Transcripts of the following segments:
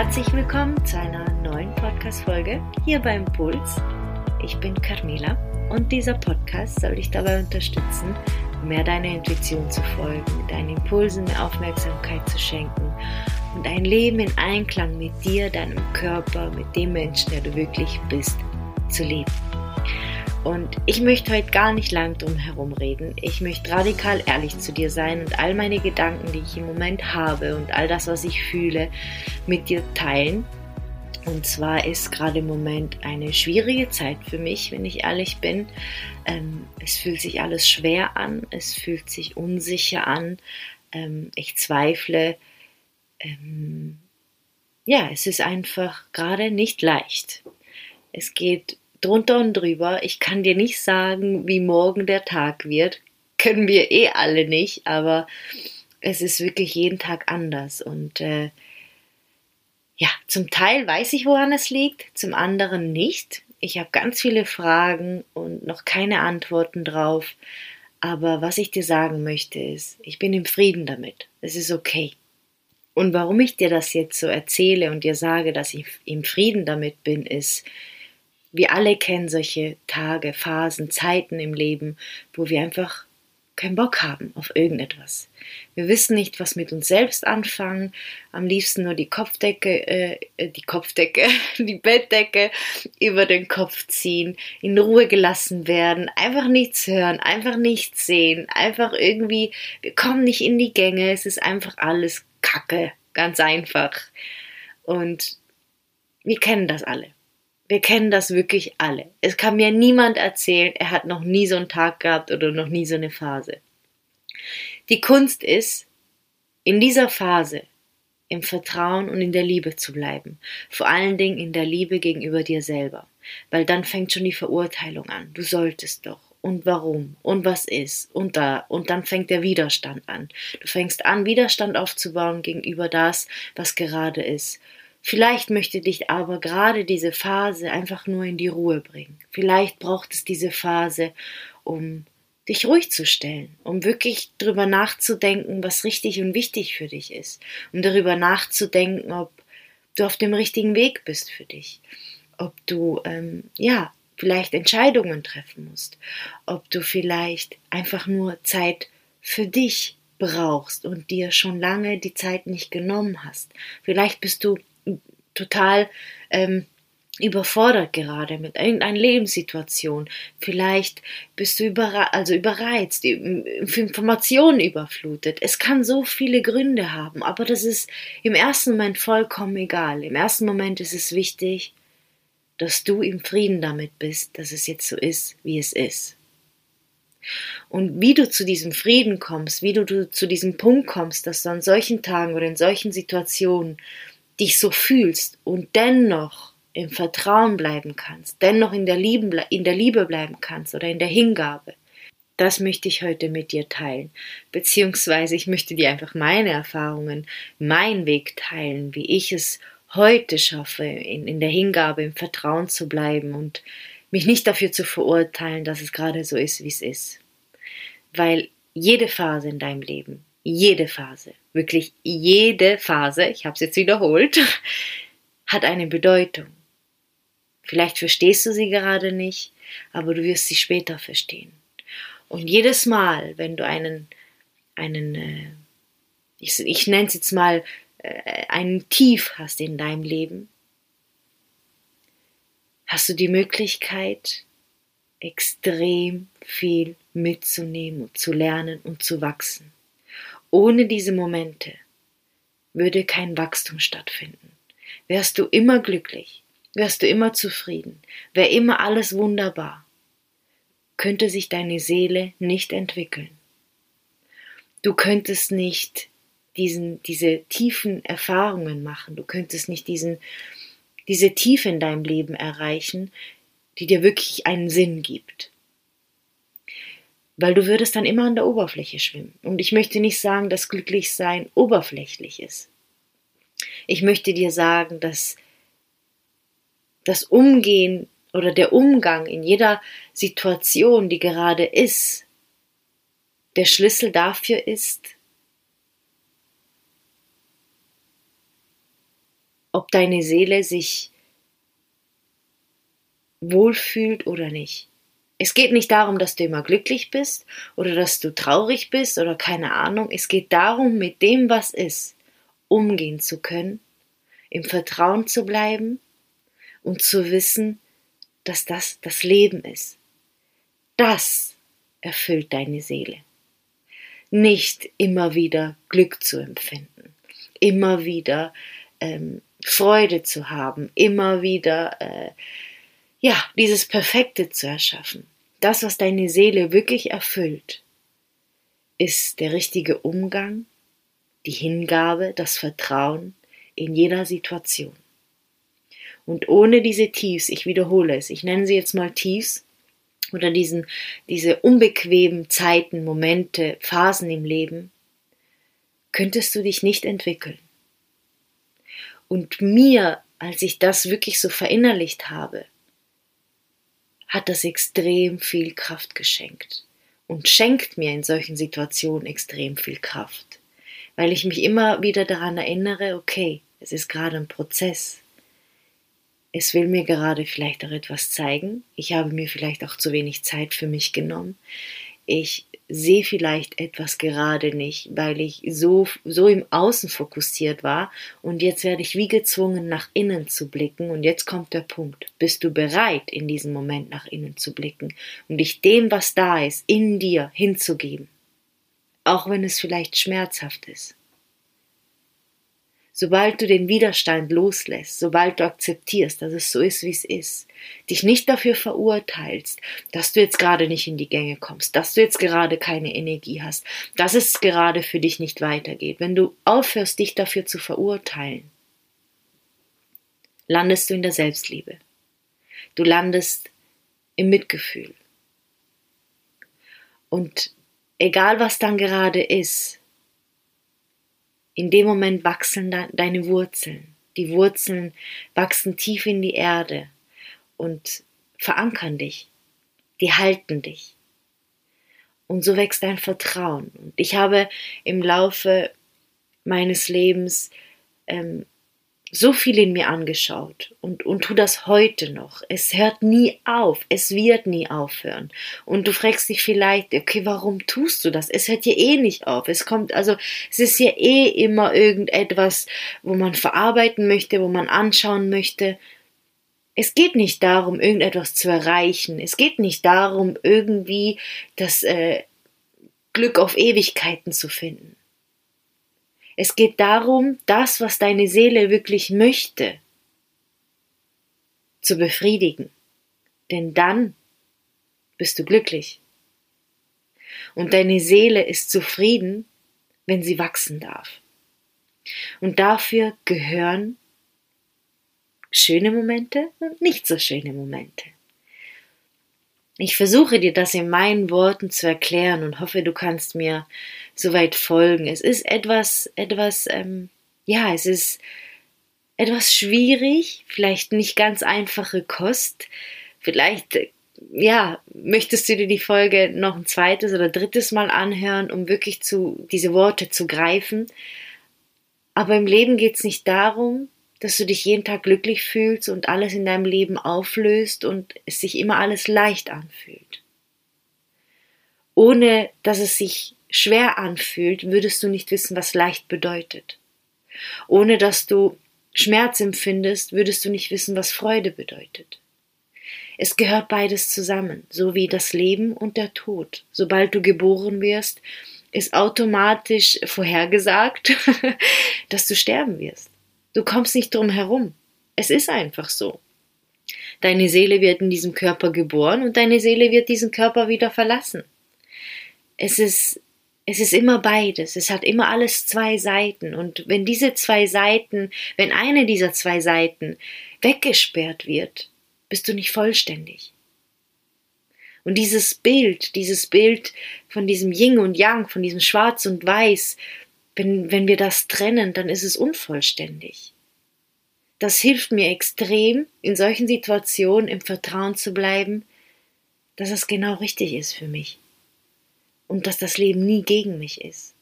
Herzlich willkommen zu einer neuen Podcast-Folge hier beim Puls. Ich bin Carmela und dieser Podcast soll dich dabei unterstützen, mehr deiner Intuition zu folgen, deinen Impulsen Aufmerksamkeit zu schenken und ein Leben in Einklang mit dir, deinem Körper, mit dem Menschen, der du wirklich bist, zu leben. Und ich möchte heute gar nicht lang drum herum reden. Ich möchte radikal ehrlich zu dir sein und all meine Gedanken, die ich im Moment habe und all das, was ich fühle, mit dir teilen. Und zwar ist gerade im Moment eine schwierige Zeit für mich, wenn ich ehrlich bin. Ähm, es fühlt sich alles schwer an, es fühlt sich unsicher an. Ähm, ich zweifle. Ähm, ja, es ist einfach gerade nicht leicht. Es geht drunter und drüber. Ich kann dir nicht sagen, wie morgen der Tag wird. Können wir eh alle nicht, aber es ist wirklich jeden Tag anders. Und äh, ja, zum Teil weiß ich, woran es liegt, zum anderen nicht. Ich habe ganz viele Fragen und noch keine Antworten drauf. Aber was ich dir sagen möchte ist, ich bin im Frieden damit. Es ist okay. Und warum ich dir das jetzt so erzähle und dir sage, dass ich im Frieden damit bin, ist, wir alle kennen solche Tage, Phasen, Zeiten im Leben, wo wir einfach keinen Bock haben auf irgendetwas. Wir wissen nicht, was mit uns selbst anfangen, am liebsten nur die Kopfdecke, äh, die Kopfdecke, die Bettdecke über den Kopf ziehen, in Ruhe gelassen werden, einfach nichts hören, einfach nichts sehen, einfach irgendwie, wir kommen nicht in die Gänge, es ist einfach alles Kacke, ganz einfach. Und wir kennen das alle. Wir kennen das wirklich alle. Es kann mir niemand erzählen, er hat noch nie so einen Tag gehabt oder noch nie so eine Phase. Die Kunst ist, in dieser Phase im Vertrauen und in der Liebe zu bleiben. Vor allen Dingen in der Liebe gegenüber dir selber. Weil dann fängt schon die Verurteilung an. Du solltest doch. Und warum? Und was ist? Und da. Und dann fängt der Widerstand an. Du fängst an, Widerstand aufzubauen gegenüber das, was gerade ist. Vielleicht möchte dich aber gerade diese Phase einfach nur in die Ruhe bringen. Vielleicht braucht es diese Phase, um dich ruhig zu stellen, um wirklich darüber nachzudenken, was richtig und wichtig für dich ist, um darüber nachzudenken, ob du auf dem richtigen Weg bist für dich, ob du ähm, ja vielleicht Entscheidungen treffen musst, ob du vielleicht einfach nur Zeit für dich brauchst und dir schon lange die Zeit nicht genommen hast. Vielleicht bist du total ähm, überfordert gerade mit irgendeiner Lebenssituation. Vielleicht bist du überre also überreizt, Informationen überflutet. Es kann so viele Gründe haben, aber das ist im ersten Moment vollkommen egal. Im ersten Moment ist es wichtig, dass du im Frieden damit bist, dass es jetzt so ist, wie es ist. Und wie du zu diesem Frieden kommst, wie du, du zu diesem Punkt kommst, dass du an solchen Tagen oder in solchen Situationen dich so fühlst und dennoch im Vertrauen bleiben kannst, dennoch in der, Liebe, in der Liebe bleiben kannst oder in der Hingabe, das möchte ich heute mit dir teilen. Beziehungsweise ich möchte dir einfach meine Erfahrungen, meinen Weg teilen, wie ich es heute schaffe, in, in der Hingabe, im Vertrauen zu bleiben und mich nicht dafür zu verurteilen, dass es gerade so ist, wie es ist. Weil jede Phase in deinem Leben, jede Phase, wirklich jede Phase, ich habe es jetzt wiederholt, hat eine Bedeutung. Vielleicht verstehst du sie gerade nicht, aber du wirst sie später verstehen. Und jedes Mal, wenn du einen, einen, äh, ich, ich nenne es jetzt mal, äh, einen Tief hast in deinem Leben, hast du die Möglichkeit, extrem viel mitzunehmen und zu lernen und zu wachsen. Ohne diese Momente würde kein Wachstum stattfinden. Wärst du immer glücklich, wärst du immer zufrieden, wäre immer alles wunderbar, könnte sich deine Seele nicht entwickeln. Du könntest nicht diesen, diese tiefen Erfahrungen machen, du könntest nicht diesen, diese Tiefe in deinem Leben erreichen, die dir wirklich einen Sinn gibt weil du würdest dann immer an der Oberfläche schwimmen. Und ich möchte nicht sagen, dass Glücklichsein oberflächlich ist. Ich möchte dir sagen, dass das Umgehen oder der Umgang in jeder Situation, die gerade ist, der Schlüssel dafür ist, ob deine Seele sich wohlfühlt oder nicht. Es geht nicht darum, dass du immer glücklich bist oder dass du traurig bist oder keine Ahnung. Es geht darum, mit dem, was ist, umgehen zu können, im Vertrauen zu bleiben und zu wissen, dass das das Leben ist. Das erfüllt deine Seele. Nicht immer wieder Glück zu empfinden, immer wieder ähm, Freude zu haben, immer wieder äh, ja, dieses Perfekte zu erschaffen. Das, was deine Seele wirklich erfüllt, ist der richtige Umgang, die Hingabe, das Vertrauen in jeder Situation. Und ohne diese Tiefs, ich wiederhole es, ich nenne sie jetzt mal Tiefs, oder diesen, diese unbequemen Zeiten, Momente, Phasen im Leben, könntest du dich nicht entwickeln. Und mir, als ich das wirklich so verinnerlicht habe, hat das extrem viel Kraft geschenkt und schenkt mir in solchen Situationen extrem viel Kraft, weil ich mich immer wieder daran erinnere, okay, es ist gerade ein Prozess. Es will mir gerade vielleicht auch etwas zeigen. Ich habe mir vielleicht auch zu wenig Zeit für mich genommen. Ich sehe vielleicht etwas gerade nicht, weil ich so, so im Außen fokussiert war und jetzt werde ich wie gezwungen, nach innen zu blicken und jetzt kommt der Punkt. Bist du bereit, in diesem Moment nach innen zu blicken und dich dem, was da ist, in dir hinzugeben? Auch wenn es vielleicht schmerzhaft ist. Sobald du den Widerstand loslässt, sobald du akzeptierst, dass es so ist, wie es ist, dich nicht dafür verurteilst, dass du jetzt gerade nicht in die Gänge kommst, dass du jetzt gerade keine Energie hast, dass es gerade für dich nicht weitergeht, wenn du aufhörst, dich dafür zu verurteilen, landest du in der Selbstliebe. Du landest im Mitgefühl. Und egal was dann gerade ist, in dem Moment wachsen deine Wurzeln. Die Wurzeln wachsen tief in die Erde und verankern dich. Die halten dich. Und so wächst dein Vertrauen. Und ich habe im Laufe meines Lebens ähm, so viel in mir angeschaut und, und tu das heute noch. Es hört nie auf, es wird nie aufhören. Und du fragst dich vielleicht, okay, warum tust du das? Es hört ja eh nicht auf. Es kommt, also, es ist ja eh immer irgendetwas, wo man verarbeiten möchte, wo man anschauen möchte. Es geht nicht darum, irgendetwas zu erreichen. Es geht nicht darum, irgendwie das äh, Glück auf Ewigkeiten zu finden. Es geht darum, das, was deine Seele wirklich möchte, zu befriedigen. Denn dann bist du glücklich. Und deine Seele ist zufrieden, wenn sie wachsen darf. Und dafür gehören schöne Momente und nicht so schöne Momente. Ich versuche dir das in meinen Worten zu erklären und hoffe, du kannst mir soweit folgen. Es ist etwas, etwas, ähm, ja, es ist etwas schwierig, vielleicht nicht ganz einfache Kost. Vielleicht, ja, möchtest du dir die Folge noch ein zweites oder drittes Mal anhören, um wirklich zu, diese Worte zu greifen. Aber im Leben geht es nicht darum, dass du dich jeden Tag glücklich fühlst und alles in deinem Leben auflöst und es sich immer alles leicht anfühlt. Ohne dass es sich schwer anfühlt, würdest du nicht wissen, was leicht bedeutet. Ohne dass du Schmerz empfindest, würdest du nicht wissen, was Freude bedeutet. Es gehört beides zusammen, so wie das Leben und der Tod. Sobald du geboren wirst, ist automatisch vorhergesagt, dass du sterben wirst. Du kommst nicht drum herum. Es ist einfach so. Deine Seele wird in diesem Körper geboren und deine Seele wird diesen Körper wieder verlassen. Es ist, es ist immer beides. Es hat immer alles zwei Seiten. Und wenn diese zwei Seiten, wenn eine dieser zwei Seiten weggesperrt wird, bist du nicht vollständig. Und dieses Bild, dieses Bild von diesem Yin und Yang, von diesem Schwarz und Weiß, wenn, wenn wir das trennen, dann ist es unvollständig. Das hilft mir extrem, in solchen Situationen im Vertrauen zu bleiben, dass es genau richtig ist für mich. Und dass das Leben nie gegen mich ist,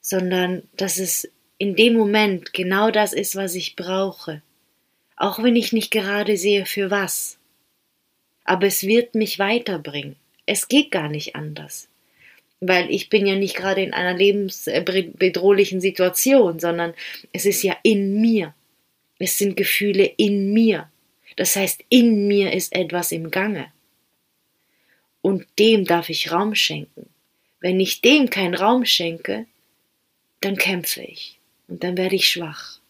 sondern dass es in dem Moment genau das ist, was ich brauche. Auch wenn ich nicht gerade sehe, für was. Aber es wird mich weiterbringen. Es geht gar nicht anders. Weil ich bin ja nicht gerade in einer lebensbedrohlichen Situation, sondern es ist ja in mir. Es sind Gefühle in mir. Das heißt, in mir ist etwas im Gange. Und dem darf ich Raum schenken. Wenn ich dem keinen Raum schenke, dann kämpfe ich und dann werde ich schwach.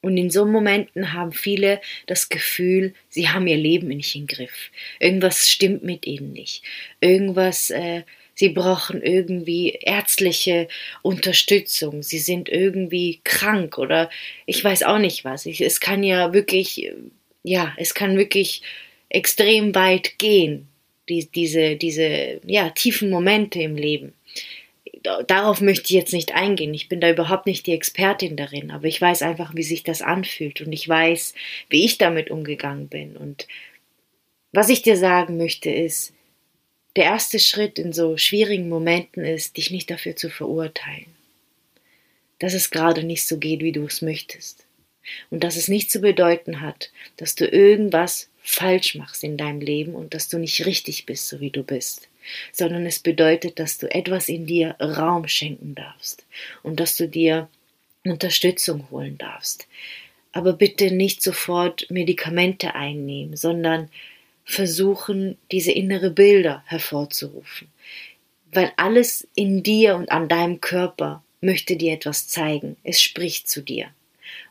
Und in so Momenten haben viele das Gefühl, sie haben ihr Leben nicht im Griff. Irgendwas stimmt mit ihnen nicht. Irgendwas, äh, sie brauchen irgendwie ärztliche Unterstützung. Sie sind irgendwie krank oder ich weiß auch nicht was. Ich, es kann ja wirklich, ja, es kann wirklich extrem weit gehen, die, diese, diese, ja, tiefen Momente im Leben darauf möchte ich jetzt nicht eingehen. Ich bin da überhaupt nicht die Expertin darin, aber ich weiß einfach, wie sich das anfühlt und ich weiß, wie ich damit umgegangen bin. Und was ich dir sagen möchte ist, der erste Schritt in so schwierigen Momenten ist, dich nicht dafür zu verurteilen. Dass es gerade nicht so geht, wie du es möchtest. Und dass es nicht zu bedeuten hat, dass du irgendwas falsch machst in deinem Leben und dass du nicht richtig bist, so wie du bist sondern es bedeutet, dass du etwas in dir Raum schenken darfst und dass du dir Unterstützung holen darfst. Aber bitte nicht sofort Medikamente einnehmen, sondern versuchen, diese innere Bilder hervorzurufen. Weil alles in dir und an deinem Körper möchte dir etwas zeigen. Es spricht zu dir.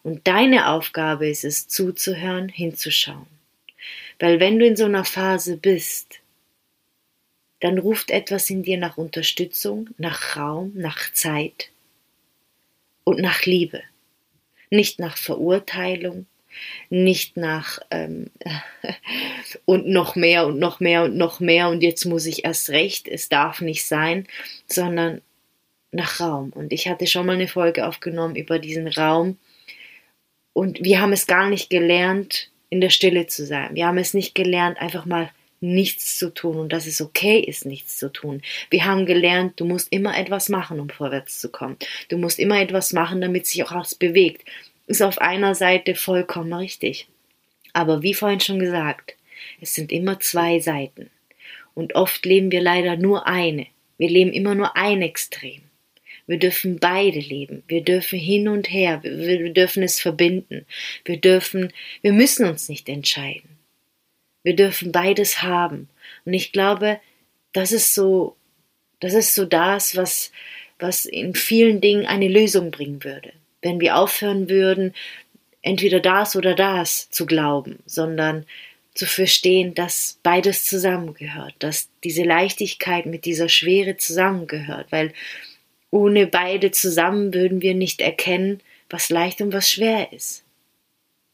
Und deine Aufgabe ist es, zuzuhören, hinzuschauen. Weil wenn du in so einer Phase bist, dann ruft etwas in dir nach Unterstützung, nach Raum, nach Zeit und nach Liebe. Nicht nach Verurteilung, nicht nach ähm, und noch mehr und noch mehr und noch mehr und jetzt muss ich erst recht, es darf nicht sein, sondern nach Raum. Und ich hatte schon mal eine Folge aufgenommen über diesen Raum und wir haben es gar nicht gelernt, in der Stille zu sein. Wir haben es nicht gelernt, einfach mal nichts zu tun und dass es okay ist, nichts zu tun. Wir haben gelernt, du musst immer etwas machen, um vorwärts zu kommen. Du musst immer etwas machen, damit sich auch was bewegt. Ist auf einer Seite vollkommen richtig. Aber wie vorhin schon gesagt, es sind immer zwei Seiten. Und oft leben wir leider nur eine. Wir leben immer nur ein Extrem. Wir dürfen beide leben. Wir dürfen hin und her. Wir, wir dürfen es verbinden. Wir dürfen, wir müssen uns nicht entscheiden. Wir dürfen beides haben. Und ich glaube, das ist so, das ist so das, was, was in vielen Dingen eine Lösung bringen würde. Wenn wir aufhören würden, entweder das oder das zu glauben, sondern zu verstehen, dass beides zusammengehört, dass diese Leichtigkeit mit dieser Schwere zusammengehört, weil ohne beide zusammen würden wir nicht erkennen, was leicht und was schwer ist.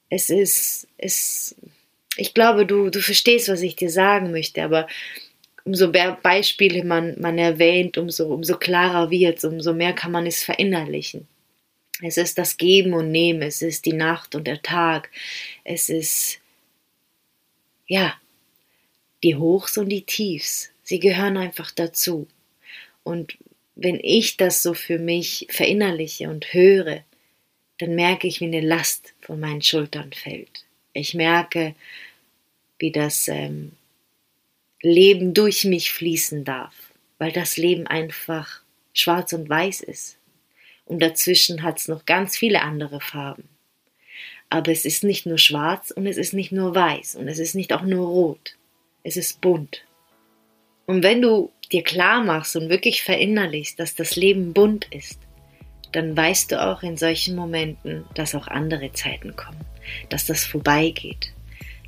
Es ist, es ich glaube, du, du verstehst, was ich dir sagen möchte, aber umso mehr Beispiele man, man erwähnt, umso, umso klarer wird es, umso mehr kann man es verinnerlichen. Es ist das Geben und Nehmen, es ist die Nacht und der Tag, es ist, ja, die Hochs und die Tiefs, sie gehören einfach dazu. Und wenn ich das so für mich verinnerliche und höre, dann merke ich, wie eine Last von meinen Schultern fällt. Ich merke, wie das ähm, Leben durch mich fließen darf, weil das Leben einfach schwarz und weiß ist. Und dazwischen hat es noch ganz viele andere Farben. Aber es ist nicht nur schwarz und es ist nicht nur weiß und es ist nicht auch nur rot. Es ist bunt. Und wenn du dir klar machst und wirklich verinnerlichst, dass das Leben bunt ist, dann weißt du auch in solchen Momenten, dass auch andere Zeiten kommen, dass das vorbeigeht,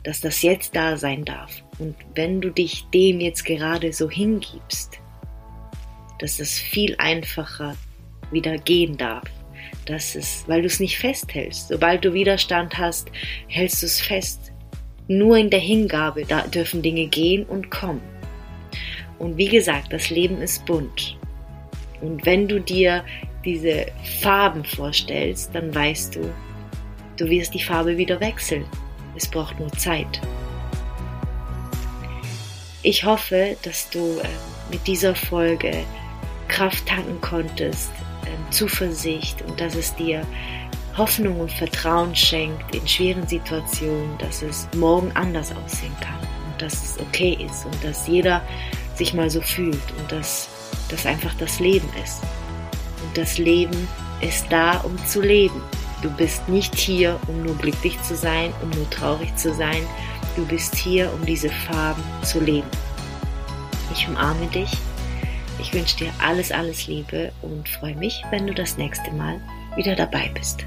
dass das jetzt da sein darf. Und wenn du dich dem jetzt gerade so hingibst, dass das viel einfacher wieder gehen darf. Das ist, weil du es nicht festhältst. Sobald du Widerstand hast, hältst du es fest. Nur in der Hingabe da dürfen Dinge gehen und kommen. Und wie gesagt, das Leben ist bunt. Und wenn du dir diese Farben vorstellst, dann weißt du, du wirst die Farbe wieder wechseln. Es braucht nur Zeit. Ich hoffe, dass du äh, mit dieser Folge Kraft tanken konntest, Zuversicht und dass es dir Hoffnung und Vertrauen schenkt in schweren Situationen, dass es morgen anders aussehen kann und dass es okay ist und dass jeder sich mal so fühlt und dass das einfach das Leben ist. Und das Leben ist da, um zu leben. Du bist nicht hier, um nur glücklich zu sein, um nur traurig zu sein. Du bist hier, um diese Farben zu leben. Ich umarme dich. Ich wünsche dir alles, alles Liebe und freue mich, wenn du das nächste Mal wieder dabei bist.